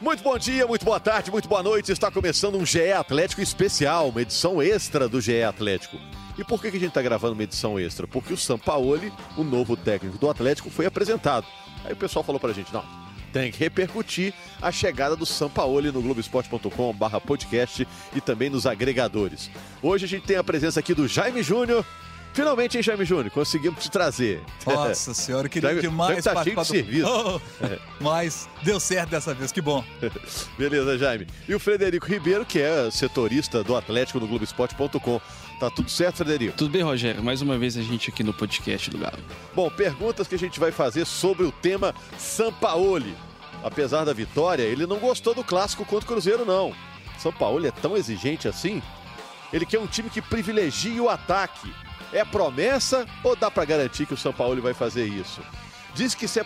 Muito bom dia, muito boa tarde, muito boa noite. Está começando um GE Atlético especial, uma edição extra do GE Atlético. E por que a gente está gravando uma edição extra? Porque o Sampaoli, o novo técnico do Atlético, foi apresentado. Aí o pessoal falou pra gente, não, tem que repercutir a chegada do Sampaoli no Globoesporte.com barra podcast e também nos agregadores. Hoje a gente tem a presença aqui do Jaime Júnior. Finalmente, hein, Jaime Júnior? Conseguimos te trazer. Nossa senhora, eu queria Jaime- demais Jaime tá cheio de do- serviço. Oh, Mas deu certo dessa vez, que bom. Beleza, Jaime. E o Frederico Ribeiro, que é setorista do Atlético no Globoesporte.com. Tá tudo certo, Frederico? Tudo bem, Rogério? Mais uma vez a gente aqui no podcast do Galo. Bom, perguntas que a gente vai fazer sobre o tema Sampaoli. Apesar da vitória, ele não gostou do clássico contra o Cruzeiro, não. Sampaoli é tão exigente assim? Ele quer um time que privilegie o ataque. É promessa ou dá pra garantir que o Sampaoli vai fazer isso? Diz que, se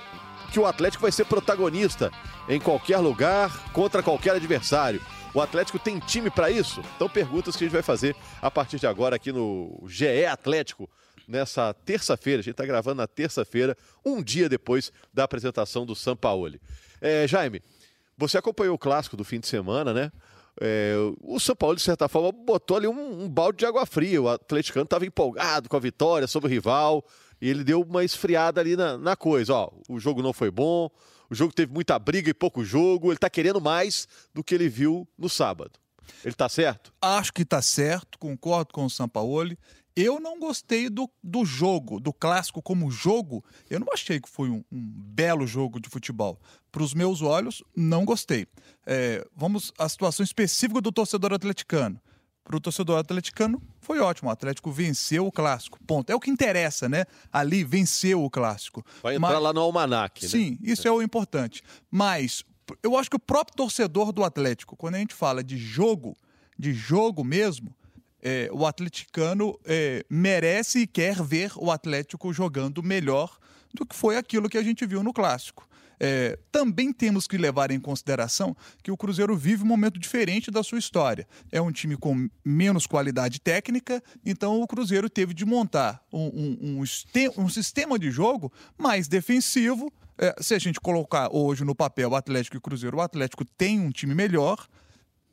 que o Atlético vai ser protagonista em qualquer lugar, contra qualquer adversário. O Atlético tem time pra isso? Então, perguntas que a gente vai fazer a partir de agora aqui no GE Atlético, nessa terça-feira. A gente está gravando na terça-feira, um dia depois da apresentação do Sampaoli. É, Jaime, você acompanhou o clássico do fim de semana, né? É, o São Paulo, de certa forma, botou ali um, um balde de água fria. O atleticano estava empolgado com a vitória sobre o rival e ele deu uma esfriada ali na, na coisa. Ó, o jogo não foi bom, o jogo teve muita briga e pouco jogo. Ele está querendo mais do que ele viu no sábado. Ele está certo? Acho que tá certo, concordo com o Sampaoli. Eu não gostei do, do jogo, do clássico como jogo. Eu não achei que foi um, um belo jogo de futebol. Para os meus olhos, não gostei. É, vamos à situação específica do torcedor atleticano. Para o torcedor atleticano, foi ótimo. O Atlético venceu o clássico. Ponto. É o que interessa, né? Ali venceu o clássico. Vai entrar Mas- lá no almanac, né? Sim, isso é o importante. Mas eu acho que o próprio torcedor do Atlético, quando a gente fala de jogo, de jogo mesmo, é, o atleticano é, merece e quer ver o Atlético jogando melhor do que foi aquilo que a gente viu no clássico. É, também temos que levar em consideração que o Cruzeiro vive um momento diferente da sua história. É um time com menos qualidade técnica, então o Cruzeiro teve de montar um, um- um um sistema de jogo mais defensivo. É, se a gente colocar hoje no papel o Atlético e o Cruzeiro, o Atlético tem um time melhor,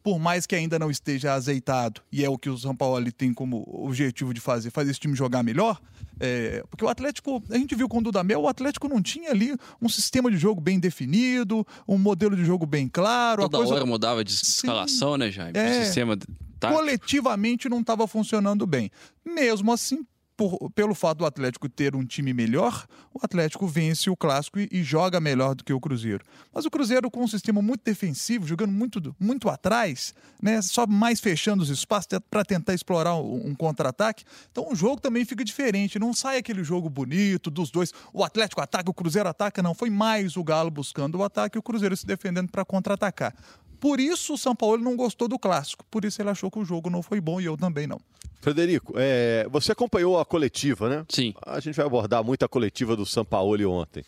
por mais que ainda não esteja azeitado, e é o que o São Paulo tem como objetivo de fazer, fazer esse time jogar melhor, é, porque o Atlético, a gente viu com o Dudamel, o Atlético não tinha ali um sistema de jogo bem definido, um modelo de jogo bem claro. a Toda coisa hora mudava de escalação, né, Jaime? É. O sistema coletivamente não estava funcionando bem. Mesmo assim, por- pelo fato do Atlético ter um time melhor, o Atlético vence o clássico e, e joga melhor do que o Cruzeiro. Mas o Cruzeiro com um sistema muito defensivo, jogando muito, muito atrás, né, só mais fechando os espaços para tentar explorar um, um contra-ataque. Então o jogo também fica diferente. Não sai aquele jogo bonito dos dois. O Atlético ataca, o Cruzeiro ataca. Não, foi mais o Galo buscando o ataque e o Cruzeiro se defendendo para contra-atacar. Por isso o São Paulo não gostou do clássico. Por isso ele achou que o jogo não foi bom e eu também não. Frederico, é, você acompanhou a coletiva, né? Sim. A gente vai abordar muito a coletiva do Sampaoli ontem.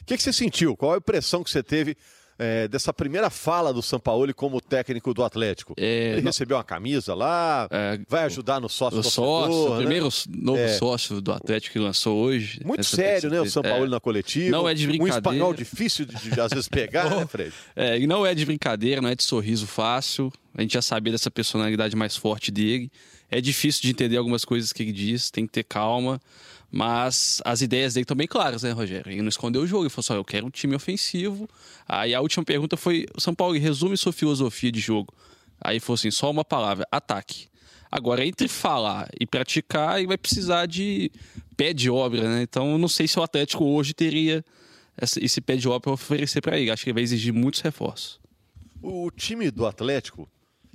O que, que você sentiu? Qual a impressão que você teve é, dessa primeira fala do Sampaoli como técnico do Atlético? É, Ele não- recebeu uma camisa lá, É, vai ajudar no sócio o sócio, o né? primeiro novo É. sócio do Atlético que lançou hoje. Muito sério, né? O terça-feira. Sampaoli É. na coletiva. Não é de Um brincadeira. espanhol difícil de, de, às vezes pegar, né, Fred? É, e não é de brincadeira, não é de sorriso fácil. A gente já sabia dessa personalidade mais forte dele. É difícil de entender algumas coisas que ele diz, tem que ter calma. Mas as ideias dele estão bem claras, né, Rogério? Ele não escondeu o jogo, ele falou só, eu quero um time ofensivo. Aí a última pergunta foi, São Paulo, resume sua filosofia de jogo. Aí falou assim, só uma palavra, ataque. Agora, entre falar e praticar, ele vai precisar de pé de obra, né? Então, eu não sei se o Atlético hoje teria esse pé de obra para oferecer para ele. Acho que ele vai exigir muitos reforços. O time do Atlético,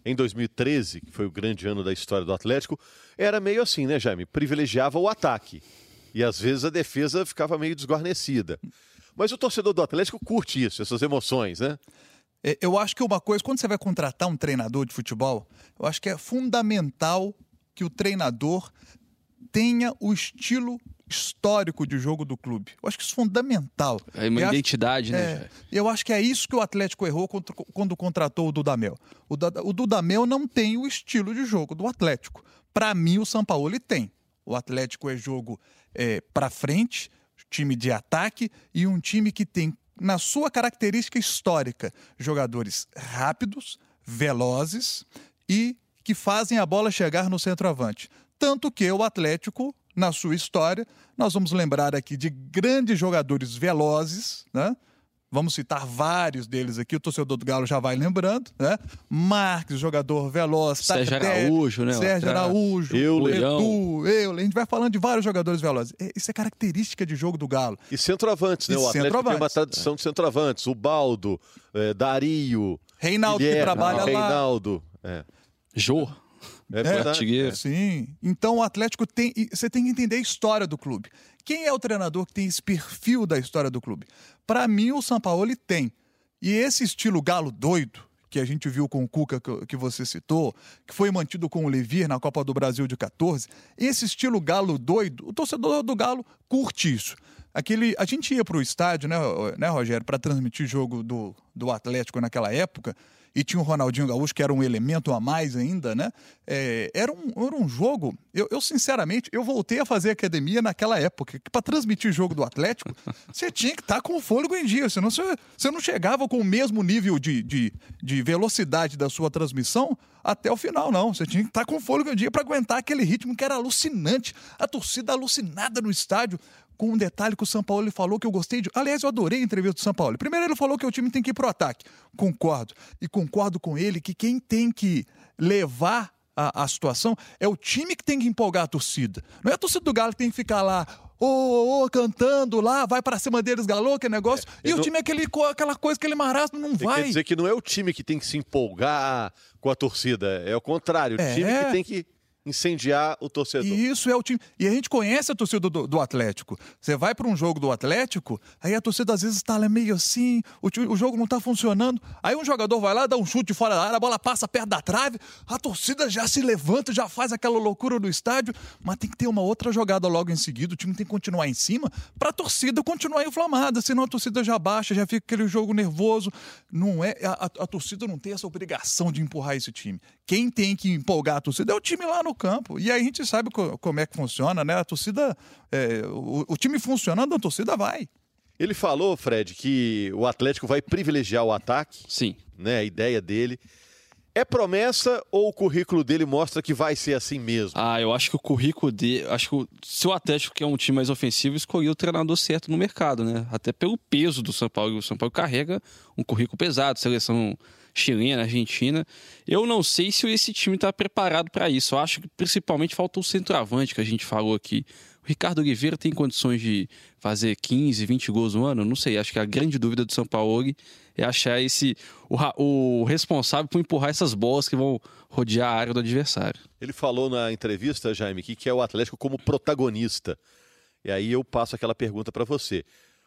em 2013, que foi o grande ano da história do Atlético, era meio assim, né, Jaime? Privilegiava o ataque. E às vezes a defesa ficava meio desguarnecida. Mas o torcedor do Atlético curte isso, essas emoções, né? É, Eu acho que uma coisa, quando você vai contratar um treinador de futebol, eu acho que é fundamental que o treinador tenha o estilo histórico de jogo do clube. Eu acho que isso é fundamental. É uma Eu acho- identidade, né, É, eu acho que é isso que o Atlético errou contra- quando contratou o Dudamel. O, o Dudamel não tem o estilo de jogo do Atlético. Para mim, o Sampaoli tem. O Atlético é jogo é, para frente, time de ataque e um time que tem na sua característica histórica, jogadores rápidos, velozes e que fazem a bola chegar no centroavante. Tanto que o Atlético, na sua história, nós vamos lembrar aqui de grandes jogadores velozes, né? Vamos citar vários deles aqui, o torcedor do Galo já vai lembrando, né? Marques, jogador veloz, Sérgio Araújo, né? Sérgio Araújo, Euler. Edu, Euler. A gente vai falando de vários jogadores velozes. É, Isso é característica de jogo do Galo. E centroavantes, né? E o Atlético tem uma centroavantes. tradição de centroavantes. O Baldo, eh, Dario, Reinaldo que Guilherme, trabalha lá. Reinaldo. É, Jô, é verdade. artilheiro. Sim. Então o Atlético tem. Você tem que entender a história do clube. Quem é o treinador que tem esse perfil da história do clube? Para mim, o Sampaoli tem. E esse estilo galo doido, que a gente viu com o Cuca, que, que você citou, que foi mantido com o Levir na Copa do Brasil de 14, esse estilo galo doido, o torcedor do Galo curte isso. Aquele, a gente ia para o estádio, né, né Rogério, para transmitir jogo do, do Atlético naquela época, e tinha o Ronaldinho Gaúcho, que era um elemento a mais ainda, né? É, era, um, era um jogo. Eu, eu, sinceramente, eu voltei a fazer academia naquela época, que para transmitir jogo do Atlético, você tinha que estar com o fôlego em dia, senão você, você não chegava com o mesmo nível de, de, de velocidade da sua transmissão até o final, não. Você tinha que estar com o fôlego em dia para aguentar aquele ritmo que era alucinante. A torcida alucinada no estádio com um detalhe que o São Paulo falou que eu gostei de. Aliás, eu adorei a entrevista do São Paulo. Primeiro, ele falou que o time tem que ir pro ataque. Concordo. E concordo com ele que quem tem que levar a, a situação é o time que tem que empolgar a torcida. Não é a torcida do Galo que tem que ficar lá. Ô, ô, ô, cantando lá, vai para cima deles, galô, que negócio. É, e o não- time é aquele, aquela coisa, aquele marasmo, não Quer vai. dizer que não é o time que tem que se empolgar com a torcida, é o contrário, o É. time que tem que incendiar o torcedor. E isso é o time. E a gente conhece a torcida do, do Atlético. Você vai para um jogo do Atlético, aí a torcida às vezes está meio assim, o, ti- o jogo não está funcionando. Aí um jogador vai lá, dá um chute fora da área, a bola passa perto da trave, a torcida já se levanta, já faz aquela loucura no estádio, mas tem que ter uma outra jogada logo em seguida. O time tem que continuar em cima para a torcida continuar inflamada, senão a torcida já baixa, já fica aquele jogo nervoso. Não é a, a- a torcida não tem essa obrigação de empurrar esse time. Quem tem que empolgar a torcida é o time lá no campo. E aí a gente sabe co- como é que funciona, né? A torcida, é, o, o time funcionando, a torcida vai. Ele falou, Fred, que o Atlético vai privilegiar o ataque, Sim. né? A ideia dele. É promessa ou o currículo dele mostra que vai ser assim mesmo? Ah, eu acho que o currículo dele. Acho que o, se o Atlético quer um time mais ofensivo, escolheu o treinador certo no mercado, né? Até pelo peso do São Paulo. O São Paulo carrega um currículo pesado, seleção chilena, argentina. Eu não sei se esse time está preparado para isso. Eu acho que principalmente falta o centroavante que a gente falou aqui. O Ricardo Oliveira tem condições de fazer 15, 20 gols no ano? Não sei. Acho que a grande dúvida do São Paulo é achar esse o, o responsável por empurrar essas bolas que vão rodear a área do adversário. Ele falou na entrevista, Jaime, que quer o Atlético como protagonista. E aí eu passo aquela pergunta para você.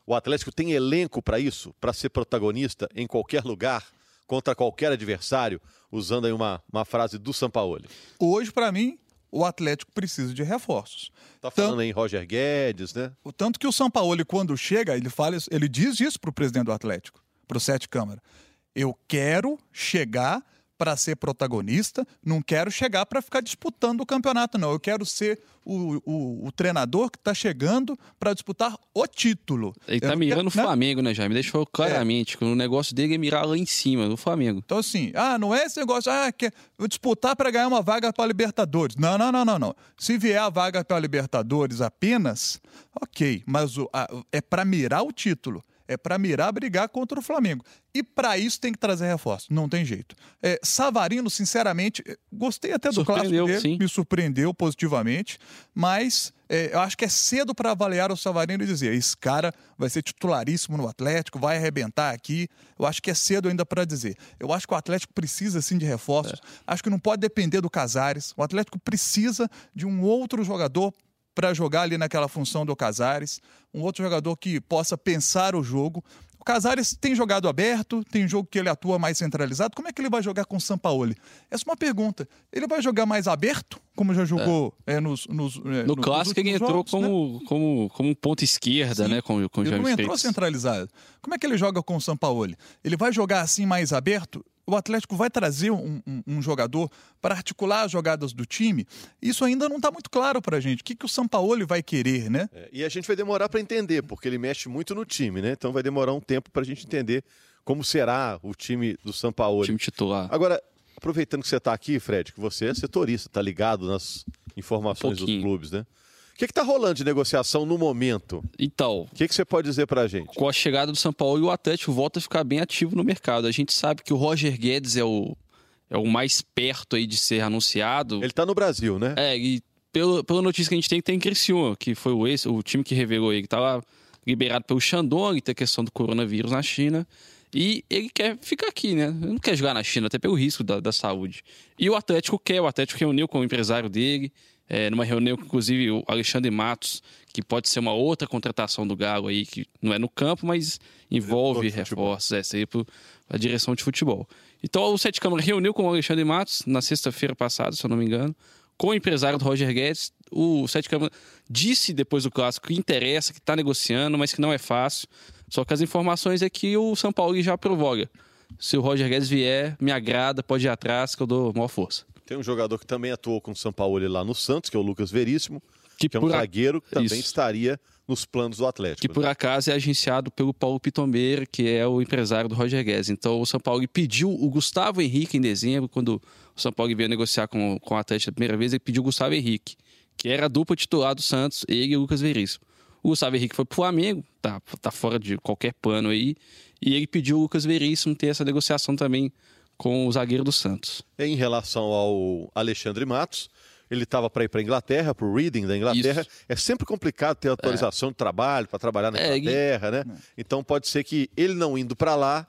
O Atlético tem elenco para isso? Para ser protagonista em qualquer lugar, contra qualquer adversário? Usando aí uma, uma frase do Sampaoli. Hoje, para mim, o Atlético precisa de reforços. Tá falando aí em Roger Guedes, né? O tanto que o Sampaoli, quando chega, ele fala, ele diz isso pro presidente do Atlético, pro Sete Câmara. Eu quero chegar para ser protagonista, não quero chegar para ficar disputando o campeonato, não. Eu quero ser o, o- o treinador que está chegando para disputar o título. Ele tá não mirando o né? Flamengo, né, Jaime? Deixou claramente que o negócio dele é mirar lá em cima, no Flamengo. Então, assim, ah, não é esse negócio, ah, quer disputar para ganhar uma vaga para Libertadores. Não, não, não, não, não. Se vier a vaga para Libertadores apenas, ok, mas o- a- é para mirar o título. É para mirar brigar contra o Flamengo. E para isso tem que trazer reforço. Não tem jeito. É, Savarino, sinceramente, eh, gostei até do clássico dele. sim. Me surpreendeu positivamente. Mas é, eu acho que é cedo para avaliar o Savarino e dizer: esse cara vai ser titularíssimo no Atlético, vai arrebentar aqui. Eu acho que é cedo ainda para dizer. Eu acho que o Atlético precisa sim de reforços. Acho que não pode depender do Casares. O Atlético precisa de um outro jogador para jogar ali naquela função do Casares, um outro jogador que possa pensar o jogo. O Casares tem jogado aberto, tem jogo que ele atua mais centralizado. Como é que ele vai jogar com o Sampaoli? Essa é uma pergunta. Ele vai jogar mais aberto, como já jogou é, nos, nos, é, No clássico ele entrou jogos, né? como, como, como ponta esquerda, Sim. né? Com, com Ele não entrou centralizado. Como é que ele joga com o Sampaoli? Ele vai jogar assim mais aberto? O Atlético vai trazer um, um, um jogador para articular as jogadas do time? Isso ainda não está muito claro para a gente. O que, que o Sampaoli vai querer, né? É, e a gente vai demorar para entender, porque ele mexe muito no time, né? Então vai demorar um tempo para a gente entender como será o time do Sampaoli. Time titular. Agora, aproveitando que você está aqui, Fred, que você é setorista, está ligado nas informações Um dos clubes, né? O que está rolando de negociação no momento? Então, O que, que você pode dizer para a gente? com a chegada do São Paulo, o Atlético volta a ficar bem ativo no mercado. A gente sabe que o Roger Guedes é o, é o mais perto aí de ser anunciado. Ele está no Brasil, né? É, e pelo, pela notícia que a gente tem, tem Criciúma, que foi o, ex, o time que revelou ele, que estava liberado pelo Shandong, tem a questão do coronavírus na China. E ele quer ficar aqui, né? Ele não quer jogar na China, até pelo risco da, da saúde. E o Atlético quer, o Atlético reuniu com o empresário dele, é, numa reunião com, inclusive, o Alexandre Matos, que pode ser uma outra contratação do Galo aí, que não é no campo, mas envolve reforços, é, seria pro- a direção de futebol. Então o Sete Câmara reuniu com o Alexandre Matos na sexta-feira passada, se eu não me engano, com o empresário do Roger Guedes. O Sete Câmara disse depois do clássico que interessa, que está negociando, mas que não é fácil. Só que as informações é que o São Paulo já provoga. Se o Roger Guedes vier, me agrada, pode ir atrás, que eu dou maior força. Tem um jogador que também atuou com o São Paulo lá no Santos, que é o Lucas Veríssimo, Que que é um por a- zagueiro que também Isso. estaria nos planos do Atlético. que por acaso é agenciado pelo Paulo Pitombeira, que é o empresário do Roger Guedes. Então o São Paulo pediu o Gustavo Henrique em dezembro, quando o São Paulo veio negociar com, com o Atlético a primeira vez, ele pediu o Gustavo Henrique, que era a dupla titular do Santos, ele e o Lucas Veríssimo. O Gustavo Henrique foi pro Flamengo, tá, tá fora de qualquer pano aí, e ele pediu o Lucas Veríssimo ter essa negociação também com o zagueiro do Santos. Em relação ao Alexandre Matos, ele estava para ir para a Inglaterra, para o Reading da Inglaterra. Isso. É sempre complicado ter autorização de trabalho para trabalhar na É, e- Inglaterra, né? Então pode ser que ele não indo para lá,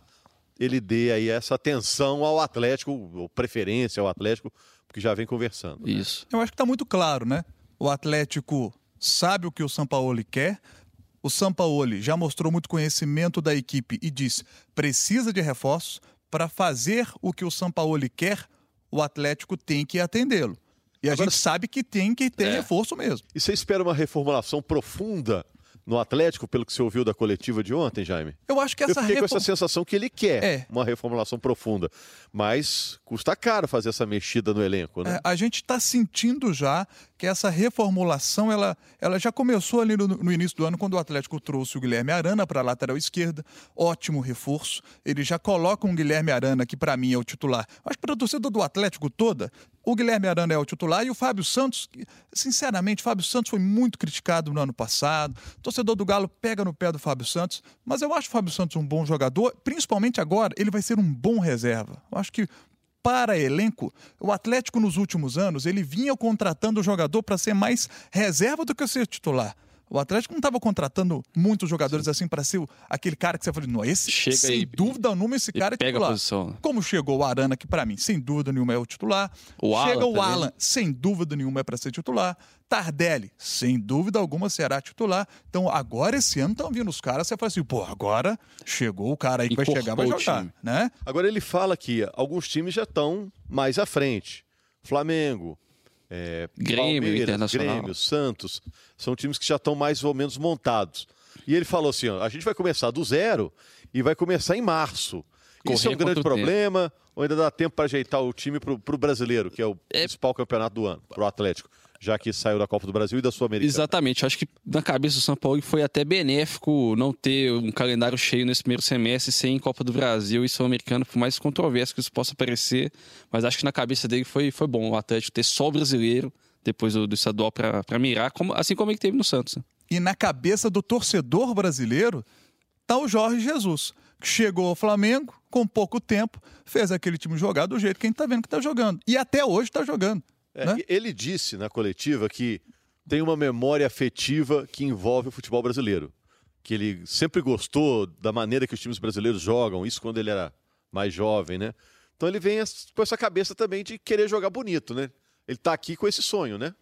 ele dê aí essa atenção ao Atlético, ou preferência ao Atlético, porque já vem conversando. né? Isso. Eu acho que está muito claro, né? O Atlético sabe o que o Sampaoli quer. O Sampaoli já mostrou muito conhecimento da equipe e diz precisa de reforços. Para fazer o que o Sampaoli quer, o Atlético tem que atendê-lo. E a Agora- gente sabe que tem que ter É. reforço mesmo. E você espera uma reformulação profunda no Atlético, pelo que você ouviu da coletiva de ontem, Jaime? Eu acho que Eu essa fiquei com reforma... essa sensação que ele quer É. uma reformulação profunda. Mas custa caro fazer essa mexida no elenco, né? É, a gente está sentindo já que essa reformulação ela, ela já começou ali no, no início do ano, quando o Atlético trouxe o Guilherme Arana para a lateral esquerda. Ótimo reforço. Ele já coloca um Guilherme Arana, que para mim é o titular. Acho que para a torcida do Atlético toda, o Guilherme Arana é o titular e o Fábio Santos, sinceramente, Fábio Santos foi muito criticado no ano passado. O torcedor do Galo pega no pé do Fábio Santos, mas eu acho o Fábio Santos um bom jogador, principalmente agora, ele vai ser um bom reserva. Eu acho que para elenco, o Atlético nos últimos anos, ele vinha contratando o jogador para ser mais reserva do que ser titular. O Atlético não estava contratando muitos jogadores assim para ser aquele cara que você falou, não, esse Chega sem aí dúvida nenhuma esse e cara é pega a titular. posição, né? Como chegou o Arana, que para mim, sem dúvida nenhuma, é o titular. O Chega Alan o também. Alan, sem dúvida nenhuma, é para ser titular. Tardelli, sem dúvida alguma, será titular. Então, agora esse ano estão vindo os caras, você fala assim, pô, agora chegou o cara aí que vai Encorpou chegar, vai jogar, time. né? Agora ele fala que alguns times já estão mais à frente. Flamengo, é, Grêmio, Palmeiras, Internacional. Grêmio, Santos, são times que já estão mais ou menos montados. E ele falou assim: ó, a gente vai começar do zero e vai começar em março. Isso é um grande problema, ou ainda dá tempo para ajeitar o time para o brasileiro, que é o principal campeonato do ano, para o Atlético, já que saiu da Copa do Brasil e da Sul-Americana. Exatamente. Acho que na cabeça do São Paulo foi até benéfico não ter um calendário cheio nesse primeiro semestre sem Copa do Brasil e Sul-Americano, por mais controverso que isso possa parecer. Mas acho que na cabeça dele foi, foi bom o Atlético ter só o brasileiro depois do, do estadual para mirar, como, assim como ele teve no Santos. E na cabeça do torcedor brasileiro tá o Jorge Jesus, que chegou ao Flamengo com pouco tempo, fez aquele time jogar do jeito que a gente tá vendo que tá jogando. E até hoje tá jogando. É, né? Ele disse na coletiva que tem uma memória afetiva que envolve o futebol brasileiro. Que ele sempre gostou da maneira que os times brasileiros jogam, isso quando ele era mais jovem, né? Então ele vem com essa cabeça também de querer jogar bonito, né? Ele tá aqui com esse sonho, né?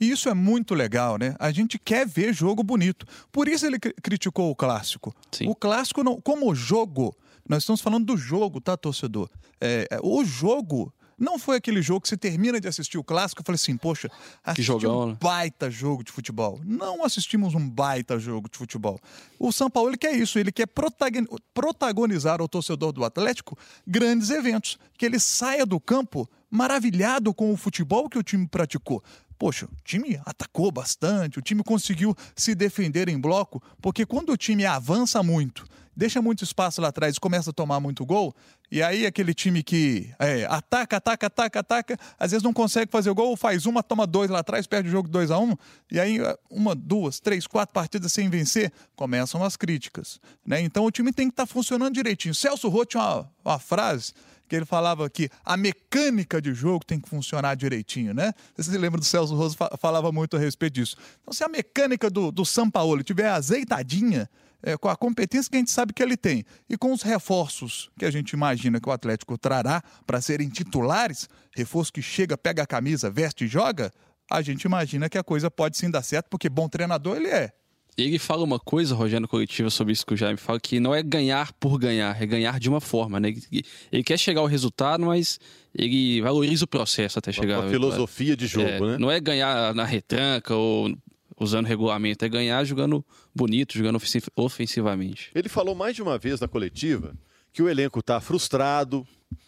E isso é muito legal, né? A gente quer ver jogo bonito. Por isso ele cri- criticou o clássico. Sim. O clássico, não, como jogo, nós estamos falando do jogo, tá, torcedor? É, é, o jogo Não foi aquele jogo que você termina de assistir o clássico e fala assim, poxa, assisti jogão, um né? baita jogo de futebol. Não assistimos um baita jogo de futebol. O São Paulo ele quer isso, ele quer protagon- protagonizar ao torcedor do Atlético grandes eventos, que ele saia do campo maravilhado com o futebol que o time praticou. Poxa, o time atacou bastante, o time conseguiu se defender em bloco, porque quando o time avança muito, deixa muito espaço lá atrás começa a tomar muito gol, e aí aquele time que é, ataca, ataca, ataca, ataca, às vezes não consegue fazer o gol, faz uma, toma dois lá atrás, perde o jogo 2 a 1 um, e aí uma, duas, três, quatro partidas sem vencer, começam as críticas. Né? Então o time tem que estar funcionando direitinho. Celso Roth tinha uma, uma frase que ele falava que a mecânica de jogo tem que funcionar direitinho, né? Você se lembra do Celso fa- falava muito a respeito disso. Então, se a mecânica do, do São Paulo tiver azeitadinha, é, com a competência que a gente sabe que ele tem e com os reforços que a gente imagina que o Atlético trará para serem titulares, reforço que chega, pega a camisa, veste e joga, a gente imagina que a coisa pode sim dar certo, porque bom treinador ele é. Ele fala uma coisa, Rogério, coletiva, sobre isso que o Jaime fala, que não é ganhar por ganhar, é ganhar de uma forma, né? Ele, ele quer chegar ao resultado, mas ele valoriza o processo até chegar. Uma filosofia de jogo, É, né? Não é ganhar na retranca ou usando regulamento, é ganhar jogando bonito, jogando ofensiv- ofensivamente. Ele falou mais de uma vez na coletiva que o elenco está frustrado,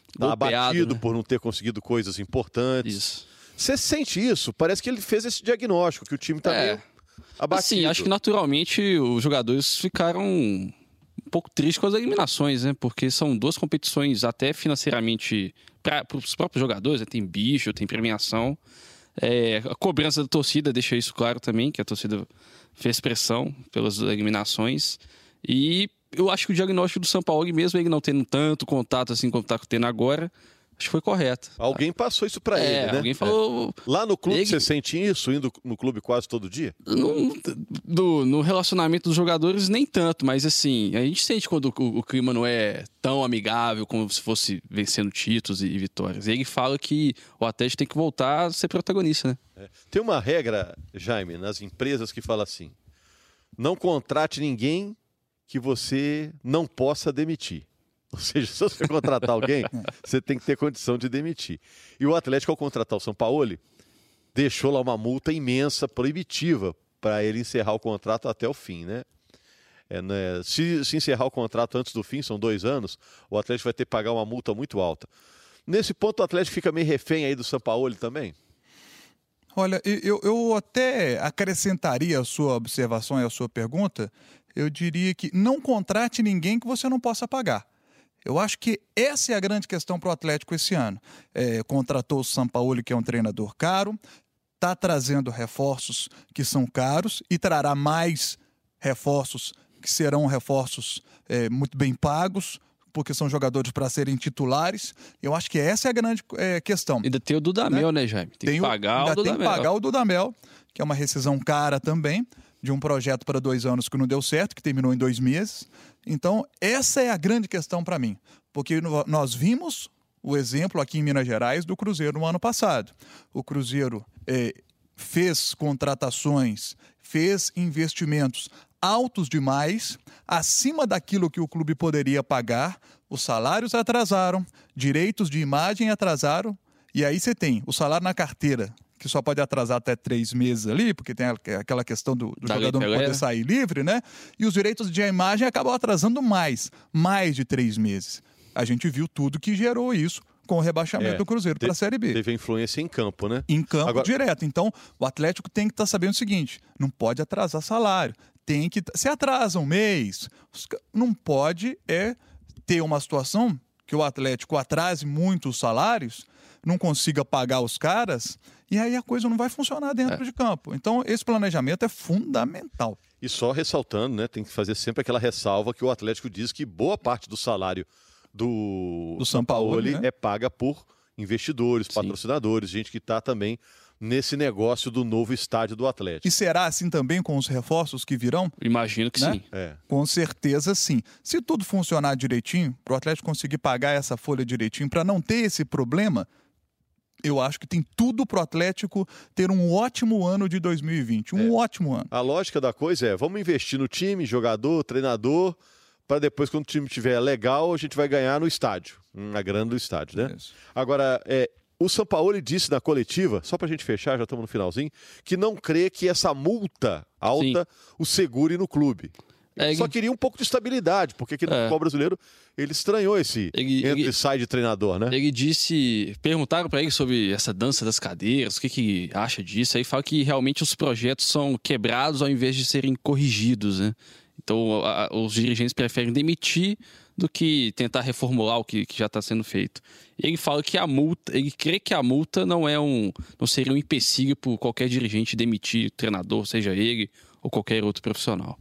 está abatido né? por não ter conseguido coisas importantes. Isso. Você sente isso? Parece que ele fez esse diagnóstico, que o time está É. meio abatido. Assim, acho que naturalmente os jogadores ficaram um pouco tristes com as eliminações, né? Porque são duas competições até financeiramente para os próprios jogadores, né? tem bicho, tem premiação. É, a cobrança da torcida deixa isso claro também, que a torcida fez pressão pelas eliminações. E eu acho que o diagnóstico do São Paulo, mesmo ele não tendo tanto contato assim como está tendo agora, acho que foi correto. Alguém passou isso para é, ele, né? alguém falou, É. Lá no clube Ele- você sente isso, indo no clube quase todo dia? No, do- no relacionamento dos jogadores, nem tanto, mas assim, a gente sente quando o, o clima não é tão amigável como se fosse vencendo títulos e, e vitórias. E ele fala que o Atlético tem que voltar a ser protagonista, né? É. Tem uma regra, Jaime, nas empresas que fala assim: não contrate ninguém que você não possa demitir. Ou seja, se você contratar alguém, você tem que ter condição de demitir. E o Atlético, ao contratar o São Paulo, deixou lá uma multa imensa, proibitiva, para ele encerrar o contrato até o fim, né? É, né, Se, se encerrar o contrato antes do fim, são dois anos, o Atlético vai ter que pagar uma multa muito alta. Nesse ponto, o Atlético fica meio refém aí do São Paulo também? Olha, eu, eu até acrescentaria a sua observação e a sua pergunta. Eu diria que não contrate ninguém que você não possa pagar. Eu acho que essa é a grande questão para o Atlético esse ano. É, contratou o Sampaoli, que é um treinador caro, está trazendo reforços que são caros e trará mais reforços que serão reforços é, muito bem pagos, porque são jogadores para serem titulares. Eu acho que essa é a grande é, questão. Ainda tem o Dudamel, né, Jaime? Tem, que o- pagar ainda o tem que Dudamel. pagar o Dudamel, que é uma rescisão cara também, de um projeto para dois anos que não deu certo, que terminou em dois meses. Então, essa é a grande questão para mim. Porque nós vimos o exemplo aqui em Minas Gerais do Cruzeiro no ano passado. O Cruzeiro eh, fez contratações, fez investimentos altos demais, acima daquilo que o clube poderia pagar, os salários atrasaram, direitos de imagem atrasaram, e aí você tem o salário na carteira, que só pode atrasar até três meses ali, porque tem aquela questão do, do jogador não poder né? sair livre, né? E os direitos de imagem acabam atrasando mais, mais de três meses. A gente viu tudo que gerou isso com o rebaixamento É, do Cruzeiro para a Série B Teve influência em campo, né? em campo Agora- direto. Então, o Atlético tem que estar sabendo o seguinte: não pode atrasar salário. Tem que. Se atrasa um mês, não pode é ter uma situação que o Atlético atrase muito os salários, não consiga pagar os caras, e aí a coisa não vai funcionar dentro de campo. Então, esse planejamento é fundamental. E só ressaltando, né? Tem que fazer sempre aquela ressalva que o Atlético diz que boa parte do salário do, Do Sampaoli, né? é paga por investidores, Sim. patrocinadores, gente que está também nesse negócio do novo estádio do Atlético. E será assim também com os reforços que virão? Imagino que Né? sim. É. Com certeza sim. Se tudo funcionar direitinho, para o Atlético conseguir pagar essa folha direitinho, para não ter esse problema, eu acho que tem tudo para o Atlético ter um ótimo ano de 2020. Um ótimo ano. A lógica da coisa é: vamos investir no time, jogador, treinador, para depois, quando o time estiver legal, a gente vai ganhar no estádio, na grana do estádio, né? Isso. Agora, é, O Sampaoli disse na coletiva, só para a gente fechar, já estamos no finalzinho, que não crê que essa multa alta Sim. o segure no clube. É, ele só queria um pouco de estabilidade, porque aqui no é. futebol brasileiro ele estranhou esse ele, entra e sai de treinador, né? Ele disse, perguntaram para ele sobre essa dança das cadeiras, o que, que acha disso, aí fala que realmente os projetos são quebrados ao invés de serem corrigidos, né? Então a, os dirigentes preferem demitir do que tentar reformular o que, que já está sendo feito. Ele fala que a multa, ele crê que a multa não é um, não seria um empecilho para qualquer dirigente demitir o treinador, seja ele ou qualquer outro profissional.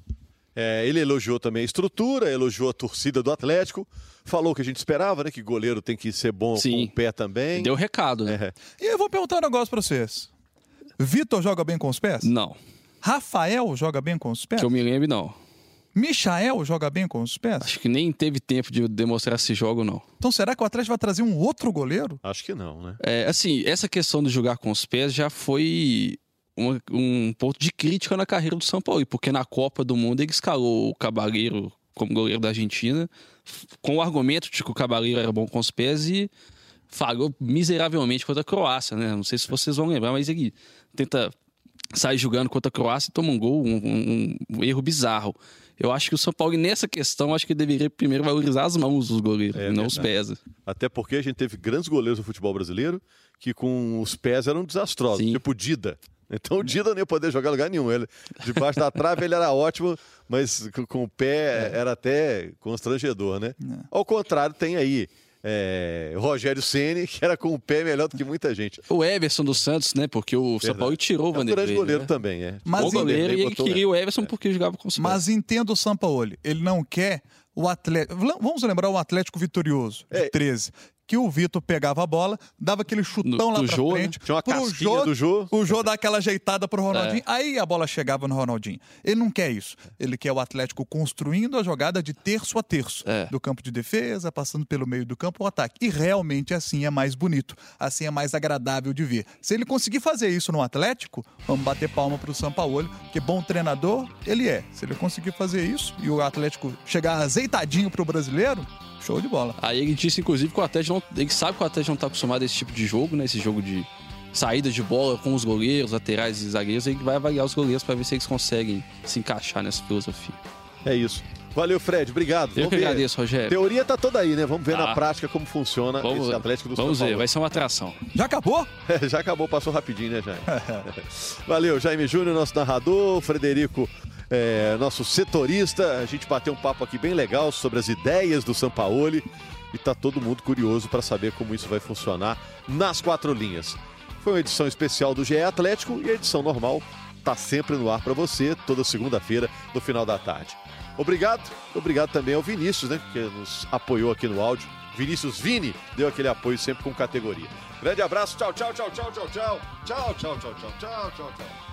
É, ele elogiou também a estrutura, elogiou a torcida do Atlético, falou que a gente esperava, né? Que goleiro tem que ser bom Sim. com o pé também. Deu recado, né? É. E eu vou perguntar um negócio para vocês. Vitor joga bem com os pés? Não. Rafael joga bem com os pés? Que eu me lembro, não. Michael joga bem com os pés? Acho que nem teve tempo de demonstrar esse jogo, não. Então será que o Atlético vai trazer um outro goleiro? Acho que não, né? É, assim, essa questão de jogar com os pés já foi um, um ponto de crítica na carreira do São Paulo, porque na Copa do Mundo ele escalou o Cabaleiro como goleiro da Argentina, com o argumento de que o Cabaleiro era bom com os pés e falhou miseravelmente contra a Croácia, né? Não sei se vocês vão lembrar, mas ele tenta sair jogando contra a Croácia e toma um gol, um, um, um erro bizarro. Eu acho que o São Paulo, nessa questão, acho que deveria primeiro valorizar as mãos dos goleiros, é, não os pés. Até porque a gente teve grandes goleiros do futebol brasileiro que com os pés eram desastrosos, Sim. tipo Dida. Então o Dida não ia poder jogar em lugar nenhum. Ele, debaixo da trave ele era ótimo, mas com o pé é. era até constrangedor, né? É. Ao contrário, tem aí é, Rogério Ceni que era com o pé melhor do que muita gente. O Everson dos Santos, né? Porque o Verdade. São Paulo tirou o Vanderlei. É um grande goleiro né? também, é. Mas o goleiro e ele queria o Everson é. porque jogava com os Mas entendo o Sampaoli. Ele não quer o Atlético. Vamos lembrar o Atlético Vitorioso, de é. 13 que o Vitor pegava a bola, dava aquele chutão no, lá pra Jô, né? frente. Né? Tinha uma pro Jô, do Jô. O Jô dá aquela ajeitada pro Ronaldinho. É. Aí a bola chegava no Ronaldinho. Ele não quer isso. Ele quer o Atlético construindo a jogada de terço a terço. É. Do campo de defesa, passando pelo meio do campo, o ataque. E realmente assim é mais bonito. Assim é mais agradável de ver. Se ele conseguir fazer isso no Atlético, vamos bater palma pro Sampaoli, que bom treinador ele é. Se ele conseguir fazer isso e o Atlético chegar azeitadinho pro brasileiro, Show de bola. Aí ele disse, inclusive, que o Atlético não, ele sabe que o Atlético não tá acostumado a esse tipo de jogo, né? Esse jogo de saída de bola com os goleiros, laterais e zagueiros. Ele vai avaliar os goleiros para ver se eles conseguem se encaixar nessa filosofia. É isso. Valeu, Fred. Obrigado. Eu Vamos que ver. agradeço, Rogério. Teoria tá toda aí, né? Vamos ver ah. na prática como funciona vamos, esse Atlético do Vamos ver, vai ser uma atração. Já acabou? já acabou, passou rapidinho, né, Jaime? Valeu, Jaime Júnior, nosso narrador, Frederico é, nosso setorista. A gente bateu um papo aqui bem legal sobre as ideias do Sampaoli e tá todo mundo curioso para saber como isso vai funcionar nas quatro linhas. Foi uma edição especial do GE Atlético e a edição normal tá sempre no ar para você toda segunda-feira no final da tarde. Obrigado, obrigado também ao Vinícius, né, que nos apoiou aqui no áudio. Vinícius Vini deu aquele apoio sempre com categoria. Grande abraço, tchau, tchau, tchau, tchau, tchau, tchau, tchau, tchau, tchau, tchau, tchau, tchau.